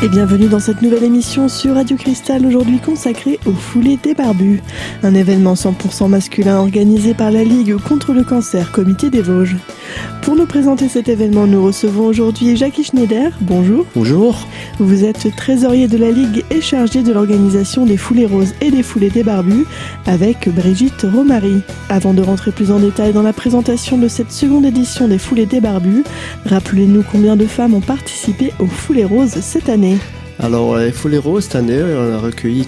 Et bienvenue dans cette nouvelle émission sur Radio Cristal, aujourd'hui consacrée au foulée des barbus. Un événement 100% masculin organisé par la Ligue contre le cancer, Comité des Vosges. Pour nous présenter cet événement, nous recevons aujourd'hui Jackie Schneider. Bonjour. Bonjour. Vous êtes trésorier de la Ligue et chargé de l'organisation des foulées roses et des foulées des barbus avec Brigitte Romary. Avant de rentrer plus en détail dans la présentation de cette seconde édition des foulées des barbus, rappelez-nous combien de femmes ont participé aux foulées roses cette année. Alors, les Foulées Roses, cette année, on a recueilli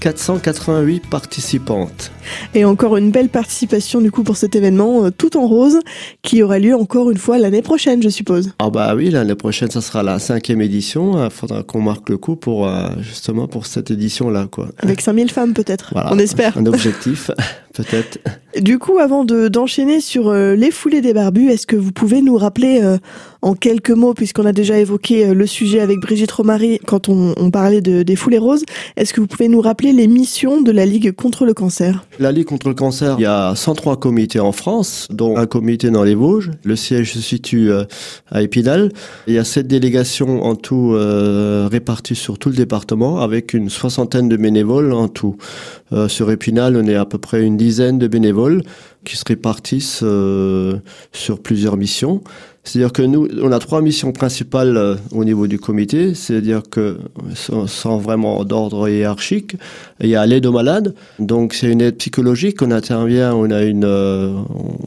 4488 participantes. Et encore une belle participation du coup pour cet événement euh, tout en rose qui aura lieu encore une fois l'année prochaine, je suppose. Ah bah oui, l'année prochaine, ça sera la cinquième édition. Il faudra qu'on marque le coup pour euh, justement pour cette édition-là, quoi. Avec 5000 femmes peut-être, Voilà. on espère. Un objectif, peut-être. Du coup, avant de d'enchaîner sur euh, les foulées des barbus, est-ce que vous pouvez nous rappeler euh, en quelques mots, puisqu'on a déjà évoqué euh, le sujet avec Brigitte Romary quand on, on parlait de, des foulées roses, est-ce que vous pouvez nous rappeler les missions de la Ligue contre le cancer? La Ligue contre le cancer, il y a 103 comités en France, dont un comité dans les Vosges. Le siège se situe à Épinal. Il y a sept délégations en tout réparties sur tout le département, avec une soixantaine de bénévoles en tout. Sur Épinal, on est à peu près une dizaine de bénévoles qui se répartissent euh, sur plusieurs missions. C'est-à-dire que nous, on a trois missions principales euh, au niveau du comité. C'est-à-dire que, sans, vraiment d'ordre hiérarchique, il y a l'aide aux malades. Donc, c'est une aide psychologique. On intervient, on a une, euh,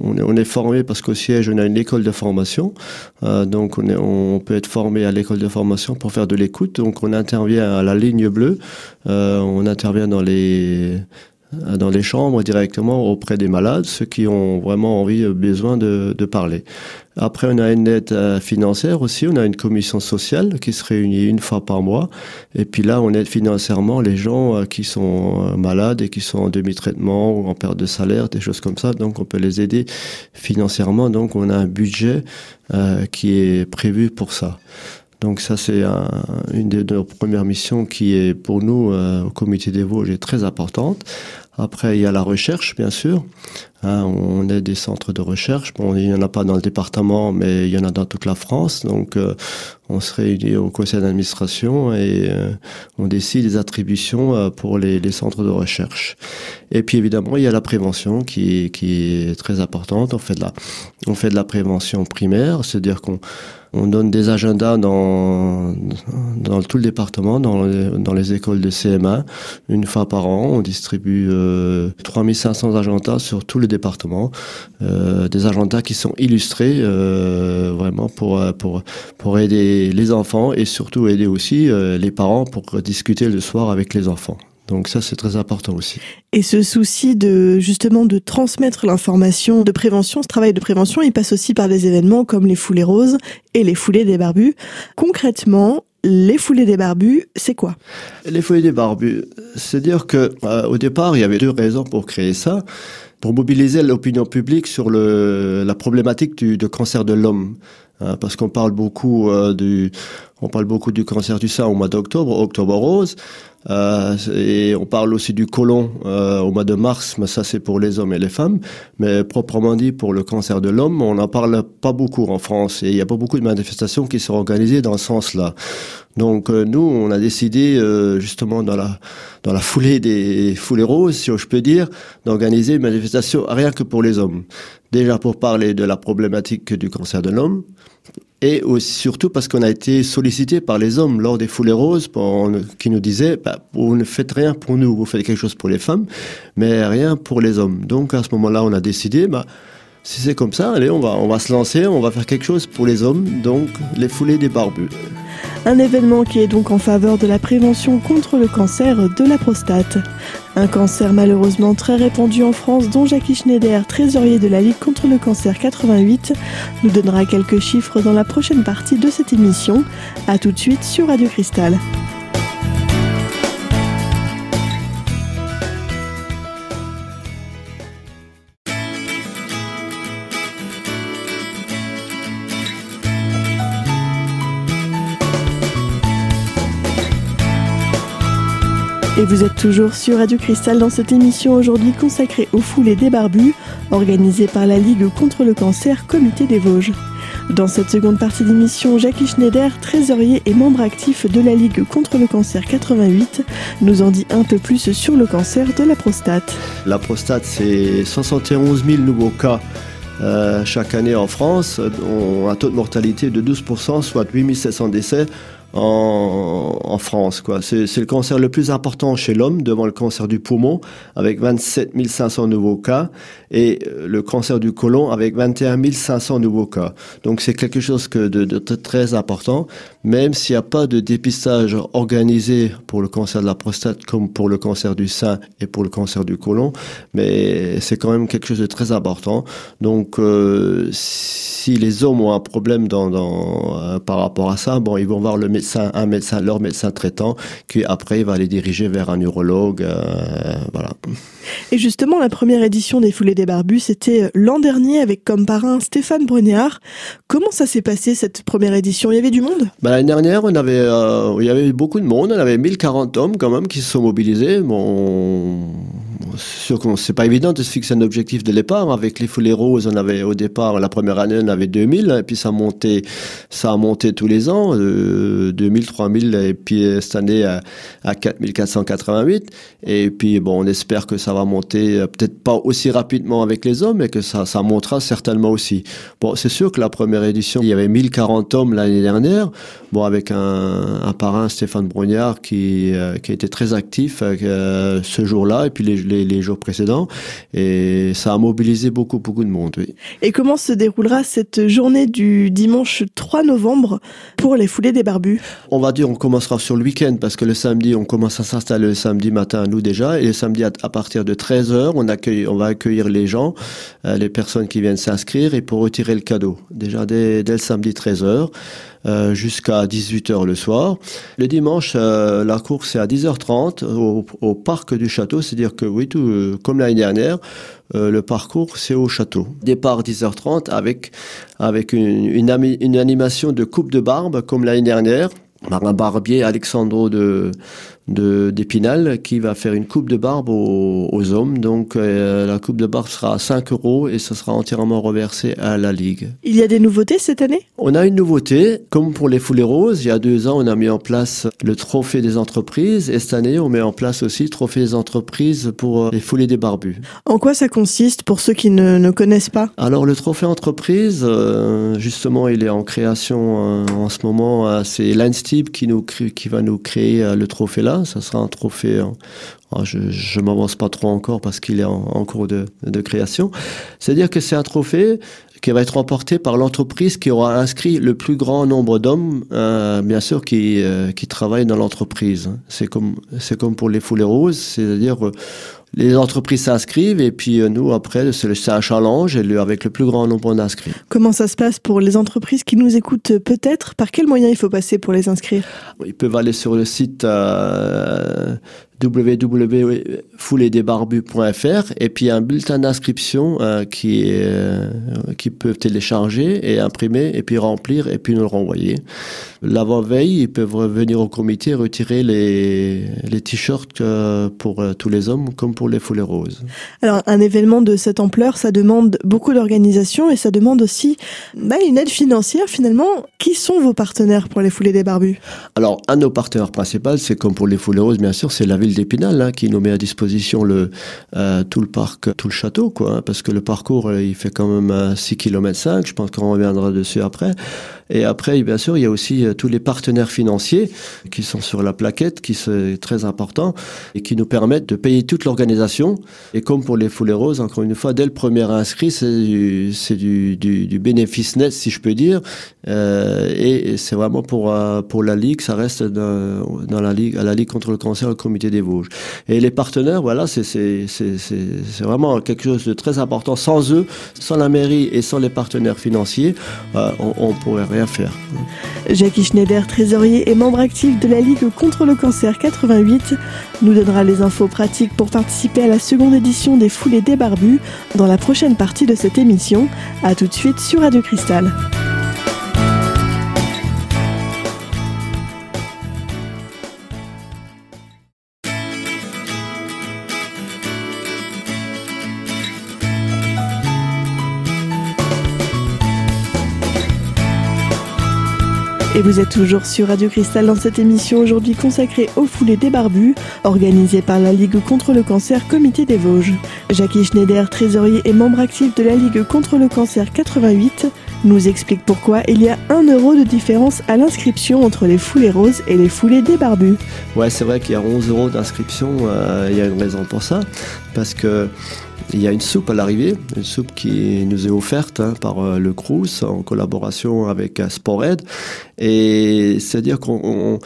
on, est, formé parce qu'au siège, on a une école de formation. Donc, on, peut être formé à l'école de formation pour faire de l'écoute. Donc, on intervient à la ligne bleue. On intervient dans les dans les chambres directement auprès des malades, ceux qui ont vraiment envie, euh, besoin de, de parler. Après, on a une aide euh, financière aussi, on a une commission sociale qui se réunit une fois par mois. Et puis là, on aide financièrement les gens euh, qui sont euh, malades et qui sont en demi-traitement ou en perte de salaire, des choses comme ça. Donc, on peut les aider financièrement. Donc, on a un budget euh, qui est prévu pour ça. Donc ça, c'est un, une de nos premières missions qui est pour nous, euh, au comité des Vosges, est très importante. Après, il y a la recherche, bien sûr. Hein, on est des centres de recherche. Bon, il n'y en a pas dans le département, mais il y en a dans toute la France. Donc, euh, on se réunit au conseil d'administration et euh, on décide des attributions euh, pour les, les, centres de recherche. Et puis, évidemment, il y a la prévention qui, qui est très importante. On fait de la, on fait de la prévention primaire, c'est-à-dire qu'on on donne des agendas dans, dans tout le département, dans les, écoles de CM1, une fois par an. On distribue euh, 3500 agendas sur tout le département, euh, des agendas qui sont illustrés euh, vraiment pour, pour, pour aider les enfants et surtout aider aussi euh, les parents pour discuter le soir avec les enfants. Donc ça, c'est très important aussi. Et ce souci de justement de transmettre l'information de prévention, ce travail de prévention, il passe aussi par des événements comme les foulées roses et les foulées des barbus. Concrètement, les foulées des barbus, c'est quoi? Les foulées des barbus, c'est dire que euh, au départ, il y avait deux raisons pour créer ça pour mobiliser l'opinion publique sur le, la problématique du, du cancer de l'homme. Hein, parce qu'on parle beaucoup euh, du, on parle beaucoup du cancer du sein au mois d'octobre, octobre rose, euh, et on parle aussi du côlon euh, au mois de mars, mais ça c'est pour les hommes et les femmes. Mais proprement dit, pour le cancer de l'homme, on n'en parle pas beaucoup en France, et il n'y a pas beaucoup de manifestations qui sont organisées dans ce sens-là. Donc euh, nous, on a décidé euh, justement dans la dans la foulée des foulées roses, si je peux dire, d'organiser une manifestation rien que pour les hommes. Déjà pour parler de la problématique du cancer de l'homme, et aussi, surtout parce qu'on a été sollicité par les hommes lors des foulées roses qui nous disaient bah, vous ne faites rien pour nous, vous faites quelque chose pour les femmes, mais rien pour les hommes. Donc à ce moment-là, on a décidé bah, si c'est comme ça, allez, on va, on va se lancer, on va faire quelque chose pour les hommes, donc les foulées des barbus. Un événement qui est donc en faveur de la prévention contre le cancer de la prostate. Un cancer malheureusement très répandu en France dont Jackie Schneider, trésorier de la Ligue contre le cancer 88, nous donnera quelques chiffres dans la prochaine partie de cette émission. A tout de suite sur Radio Cristal. Et vous êtes toujours sur Radio Cristal dans cette émission aujourd'hui consacrée aux foulées des barbus, organisée par la Ligue contre le cancer Comité des Vosges. Dans cette seconde partie d'émission, Jackie Schneider, trésorier et membre actif de la Ligue contre le cancer 88, nous en dit un peu plus sur le cancer de la prostate. La prostate, c'est 71 000 nouveaux cas euh, chaque année en France, ont un taux de mortalité de 12%, soit 8700 décès en, France. Quoi. C'est, le cancer le plus important chez l'homme, devant le cancer du poumon, avec 27 500 nouveaux cas, et euh, le cancer du côlon, avec 21 500 nouveaux cas. Donc c'est quelque chose que de, très important, même s'il n'y a pas de dépistage organisé pour le cancer de la prostate, comme pour le cancer du sein et pour le cancer du côlon, mais c'est quand même quelque chose de très important. Donc euh, si les hommes ont un problème euh, par rapport à ça, bon, ils vont voir le médecin, un médecin, leur médecin traitant, qui après va les diriger vers un neurologue. Euh, voilà. Et justement, la première édition des Foulées des Barbus, c'était l'an dernier avec comme parrain Stéphane Brugnard. Comment ça s'est passé cette première édition? Il y avait du monde? Bah, L'année dernière, on avait, euh, il y avait beaucoup de monde. On avait 1040 hommes quand même qui se sont mobilisés. Bon, c'est sûr que c'est pas évident de se fixer un objectif de départ. Avec les foulées roses, on avait au départ, la première année, on avait 2000, et puis ça a monté, ça a monté tous les ans, euh, 2000, 3000, et puis cette année à, à 4488. Et puis bon, on espère que ça va monter, euh, peut-être pas aussi rapidement avec les hommes, mais que ça, ça montera certainement aussi. Bon, c'est sûr que la première édition, il y avait 1040 hommes l'année dernière. Bon, avec un, parrain, Stéphane Brognard, qui, euh, qui a très actif euh, ce jour-là, et puis les, les, les, jours précédents. Et ça a mobilisé beaucoup, beaucoup de monde, oui. Et comment se déroulera cette journée du dimanche 3 novembre pour les foulées des barbus? On va dire, on commencera sur le week-end, parce que le samedi, on commence à s'installer le samedi matin, nous déjà, et le samedi à, partir de 13h, on, accueille, on va accueillir les gens, euh, les personnes qui viennent s'inscrire, et pour retirer le cadeau. Déjà dès, dès le samedi 13h. Euh, jusqu'à 18h le soir. Le dimanche, euh, la course est à 10h30 au, au parc du château, c'est-à-dire que oui, tout euh, comme l'année dernière, euh, le parcours c'est au château. Départ 10h30 avec avec une, une, une animation de coupe de barbe comme l'année dernière par un barbier Alexandro de d'Épinal qui va faire une coupe de barbe aux, aux hommes. Donc euh, la coupe de barbe sera à 5 euros et ça sera entièrement reversé à la Ligue. Il y a des nouveautés cette année? On a une nouveauté, comme pour les foulées roses, il y a deux ans on a mis en place le trophée des entreprises et cette année on met en place aussi le trophée des entreprises pour euh, les foulées des barbus. En quoi ça consiste pour ceux qui ne, ne connaissent pas? Alors le trophée entreprise, euh, justement il est en création euh, en ce moment, c'est Landstib qui, nous, qui va nous créer le trophée là ça sera un trophée. Oh, je je m'avance pas trop encore parce qu'il est en, cours de, création. C'est-à-dire que c'est un trophée qui va être remporté par l'entreprise qui aura inscrit le plus grand nombre d'hommes, euh, bien sûr, qui, euh, qui travaillent dans l'entreprise. C'est comme, comme pour les foulées roses, c'est-à-dire euh, les entreprises s'inscrivent et puis euh, nous, après, c'est un challenge et avec le plus grand nombre d'inscrits. Comment ça se passe pour les entreprises qui nous écoutent peut-être? Par quels moyens il faut passer pour les inscrire? Ils peuvent aller sur le site euh, www.fouledesbarbus.fr et puis un bulletin d'inscription euh, qui, est, euh, qui peuvent télécharger et imprimer et puis remplir et puis nous le renvoyer. L'avant-veille, ils peuvent revenir au comité retirer les, les t-shirts euh, pour euh, tous les hommes comme pour les foulées roses. Alors un événement de cette ampleur, ça demande beaucoup d'organisation et ça demande aussi bah, une aide financière finalement. Qui sont vos partenaires pour les foulées des barbus? Alors un de nos partenaires principaux, c'est comme pour les foulées roses bien sûr, c'est la ville d'Épinal hein, qui nous met à disposition le, euh, tout le parc, tout le château, quoi, hein, parce que le parcours il fait quand même 6 km 5, je pense qu'on reviendra dessus après. Et après, bien sûr, il y a aussi euh, tous les partenaires financiers qui sont sur la plaquette, qui c'est très important, et qui nous permettent de payer toute l'organisation. Et comme pour les foulées roses, encore une fois, dès le premier inscrit, c'est du, bénéfice net, si je peux dire. Euh, et c'est vraiment pour, euh, pour la Ligue, ça reste dans, la Ligue, à la Ligue contre le cancer, le comité des Vosges. Et les partenaires, voilà, c'est, vraiment quelque chose de très important. Sans eux, sans la mairie et sans les partenaires financiers, on, on pourrait rien Jackie Schneider, trésorier et membre actif de la Ligue contre le cancer 88, nous donnera les infos pratiques pour participer à la seconde édition des Foulées des Barbus dans la prochaine partie de cette émission. A tout de suite sur Radio Cristal. Et vous êtes toujours sur Radio Cristal dans cette émission aujourd'hui consacrée aux foulées des barbus, organisée par la Ligue contre le cancer Comité des Vosges. Jackie Schneider, trésorier et membre actif de la Ligue contre le cancer 88, nous explique pourquoi il y a un euro de différence à l'inscription entre les foulées roses et les foulées des barbus. Ouais, c'est vrai qu'il y a 11 euros d'inscription, euh, il y a une raison pour ça, parce que il y a une soupe à l'arrivée, une soupe qui nous est offerte hein, par euh, le Crous en collaboration avec euh, Spored. Et c'est-à-dire qu'on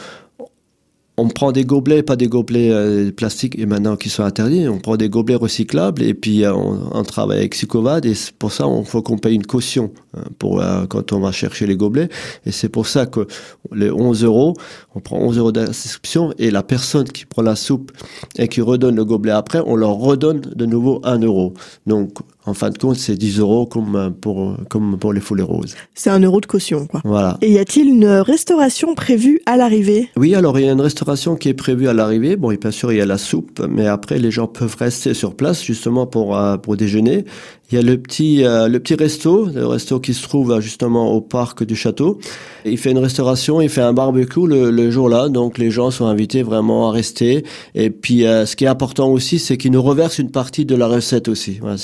on prend des gobelets, pas des gobelets euh, plastiques et maintenant qui sont interdits. On prend des gobelets recyclables et puis euh, on, travaille avec Sicovad et pour ça il faut qu'on paye une caution hein, pour euh, quand on va chercher les gobelets. Et c'est pour ça que les 11 euros, on prend 11 euros d'inscription et la personne qui prend la soupe et qui redonne le gobelet après, on leur redonne de nouveau 1 euro. Donc en fin de compte, c'est 10 euros comme pour, comme pour les foulées roses. C'est un euro de caution, quoi. Voilà. Et y a-t-il une restauration prévue à l'arrivée? Oui, alors il y a une restauration qui est prévue à l'arrivée. Bon, bien sûr, il y a la soupe, mais après, les gens peuvent rester sur place justement pour, euh, pour déjeuner. Il y a le petit, euh, le petit resto, le resto qui se trouve justement au parc du château. Il fait une restauration, il fait un barbecue le, le jour-là, donc les gens sont invités vraiment à rester. Et puis, euh, ce qui est important aussi, c'est qu'il nous reverse une partie de la recette aussi. Voilà,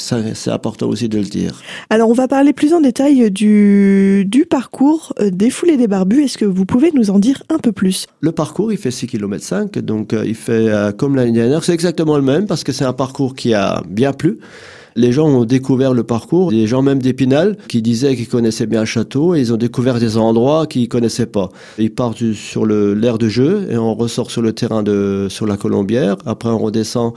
c'est important aussi de le dire. Alors, on va parler plus en détail du, du parcours euh, des foulées des barbus. Est-ce que vous pouvez nous en dire un peu plus? Le parcours, il fait 6 km 5, donc il fait comme l'année dernière. C'est exactement le même parce que c'est un parcours qui a bien plu les gens ont découvert le parcours, des gens même d'Épinal qui disaient qu'ils connaissaient bien le château et ils ont découvert des endroits qu'ils connaissaient pas. Ils partent sur l'air de jeu et on ressort sur le terrain de sur la Colombière. Après on redescend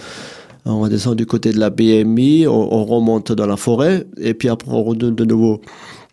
on redescend du côté de la BMI, on, on remonte dans la forêt et puis après on redonne de nouveau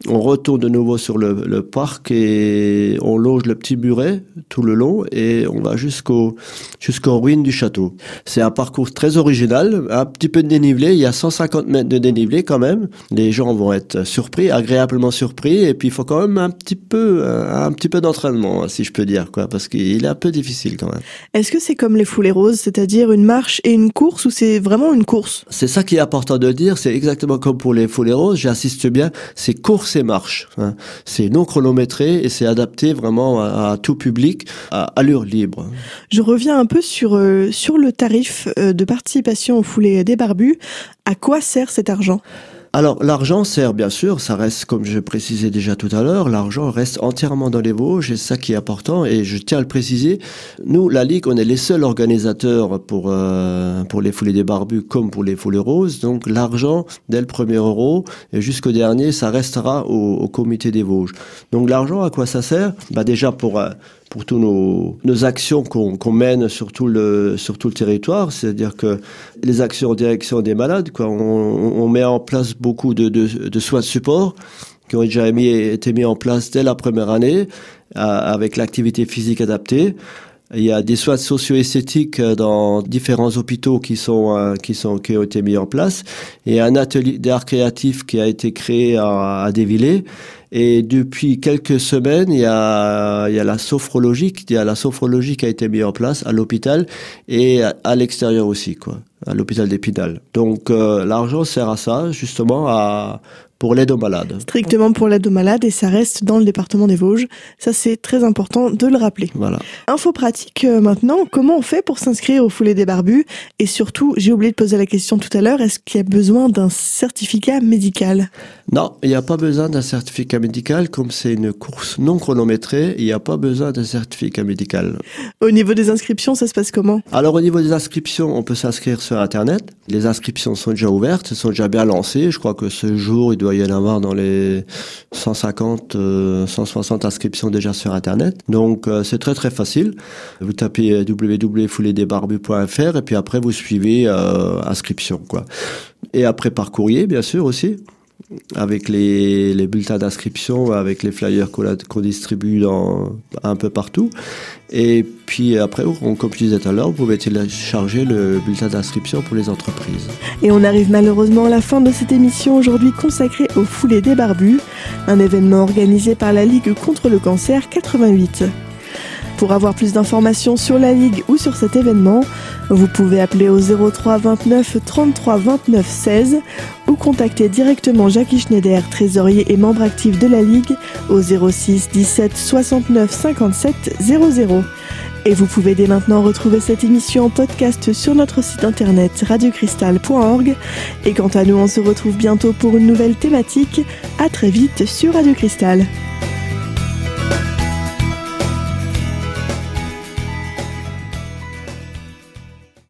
on retourne de nouveau sur le, le, parc et on loge le petit muret tout le long et on va jusqu'au jusqu'aux ruines du château. C'est un parcours très original, un petit peu de dénivelé, il y a 150 mètres de dénivelé quand même. Les gens vont être surpris, agréablement surpris et puis il faut quand même un petit peu un petit peu d'entraînement si je peux dire quoi parce qu'il est un peu difficile quand même. Est-ce que c'est comme les foulées roses, c'est-à-dire une marche et une course ou c'est vraiment une course? C'est ça qui est important de dire, c'est exactement comme pour les foulées roses, j'insiste bien, c'est course ces marches. Hein. C'est non chronométré et c'est adapté vraiment à, tout public, à allure libre. Je reviens un peu sur, euh, sur le tarif euh, de participation au foulée des barbus. À quoi sert cet argent? Alors l'argent sert bien sûr, ça reste comme je précisais déjà tout à l'heure, l'argent reste entièrement dans les Vosges et c'est ça qui est important et je tiens à le préciser. Nous, la Ligue, on est les seuls organisateurs pour euh, pour les foulées des barbus comme pour les foulées roses. Donc l'argent dès le premier euro et jusqu'au dernier, ça restera au, au comité des Vosges. Donc l'argent, à quoi ça sert? Bah déjà pour euh, pour tous nos, nos actions qu'on mène sur tout le sur tout le territoire, c'est-à-dire que les actions en direction des malades, quoi, on, on met en place beaucoup de, de, de soins de support qui ont déjà mis, été mis en place dès la première année avec l'activité physique adaptée. Il y a des soins socio-esthétiques dans différents hôpitaux qui sont euh, qui sont qui ont été mis en place. Et un atelier d'art créatif qui a été créé à, à et depuis quelques semaines, il y a, il y a la sophrologie, il y a la sophrologie qui a été mise en place à l'hôpital et à, l'extérieur aussi, quoi, à l'hôpital d'Épinal. Donc euh, l'argent sert à ça, justement, à pour l'aide aux malades. Strictement pour l'aide aux malades et ça reste dans le département des Vosges. Ça, c'est très important de le rappeler. Voilà. Info pratique euh, maintenant. Comment on fait pour s'inscrire au foulée des barbus? Et surtout, j'ai oublié de poser la question tout à l'heure, est-ce qu'il y a besoin d'un certificat médical? Non, il n'y a pas besoin d'un certificat médical. Comme c'est une course non chronométrée, il n'y a pas besoin d'un certificat médical. Au niveau des inscriptions, ça se passe comment? Alors, au niveau des inscriptions, on peut s'inscrire sur Internet. Les inscriptions sont déjà ouvertes, sont déjà bien lancées. Je crois que ce jour, il doit y en avoir dans les 150, 160 euh, inscriptions déjà sur Internet. Donc euh, c'est très très facile. Vous tapez www.fouledesbarbus.fr et puis après vous suivez euh, inscription quoi. Et après par courrier bien sûr aussi avec les, bulletins d'inscription, avec les flyers qu'on distribue dans, un peu partout. Et puis après, comme je disais tout à l'heure, vous pouvez télécharger le bulletin d'inscription pour les entreprises. Et on arrive malheureusement à la fin de cette émission aujourd'hui consacrée au foulée des barbus, un événement organisé par la Ligue contre le cancer 88. Pour avoir plus d'informations sur la Ligue ou sur cet événement, Vous pouvez appeler au 03 29 33 29 16 ou contacter directement Jackie Schneider, trésorier et membre actif de la Ligue, au 06 17 69 57 00. Et vous pouvez dès maintenant retrouver cette émission en podcast sur notre site internet radiocristal.org. Et quant à nous, on se retrouve bientôt pour une nouvelle thématique. À très vite sur Radio Cristal.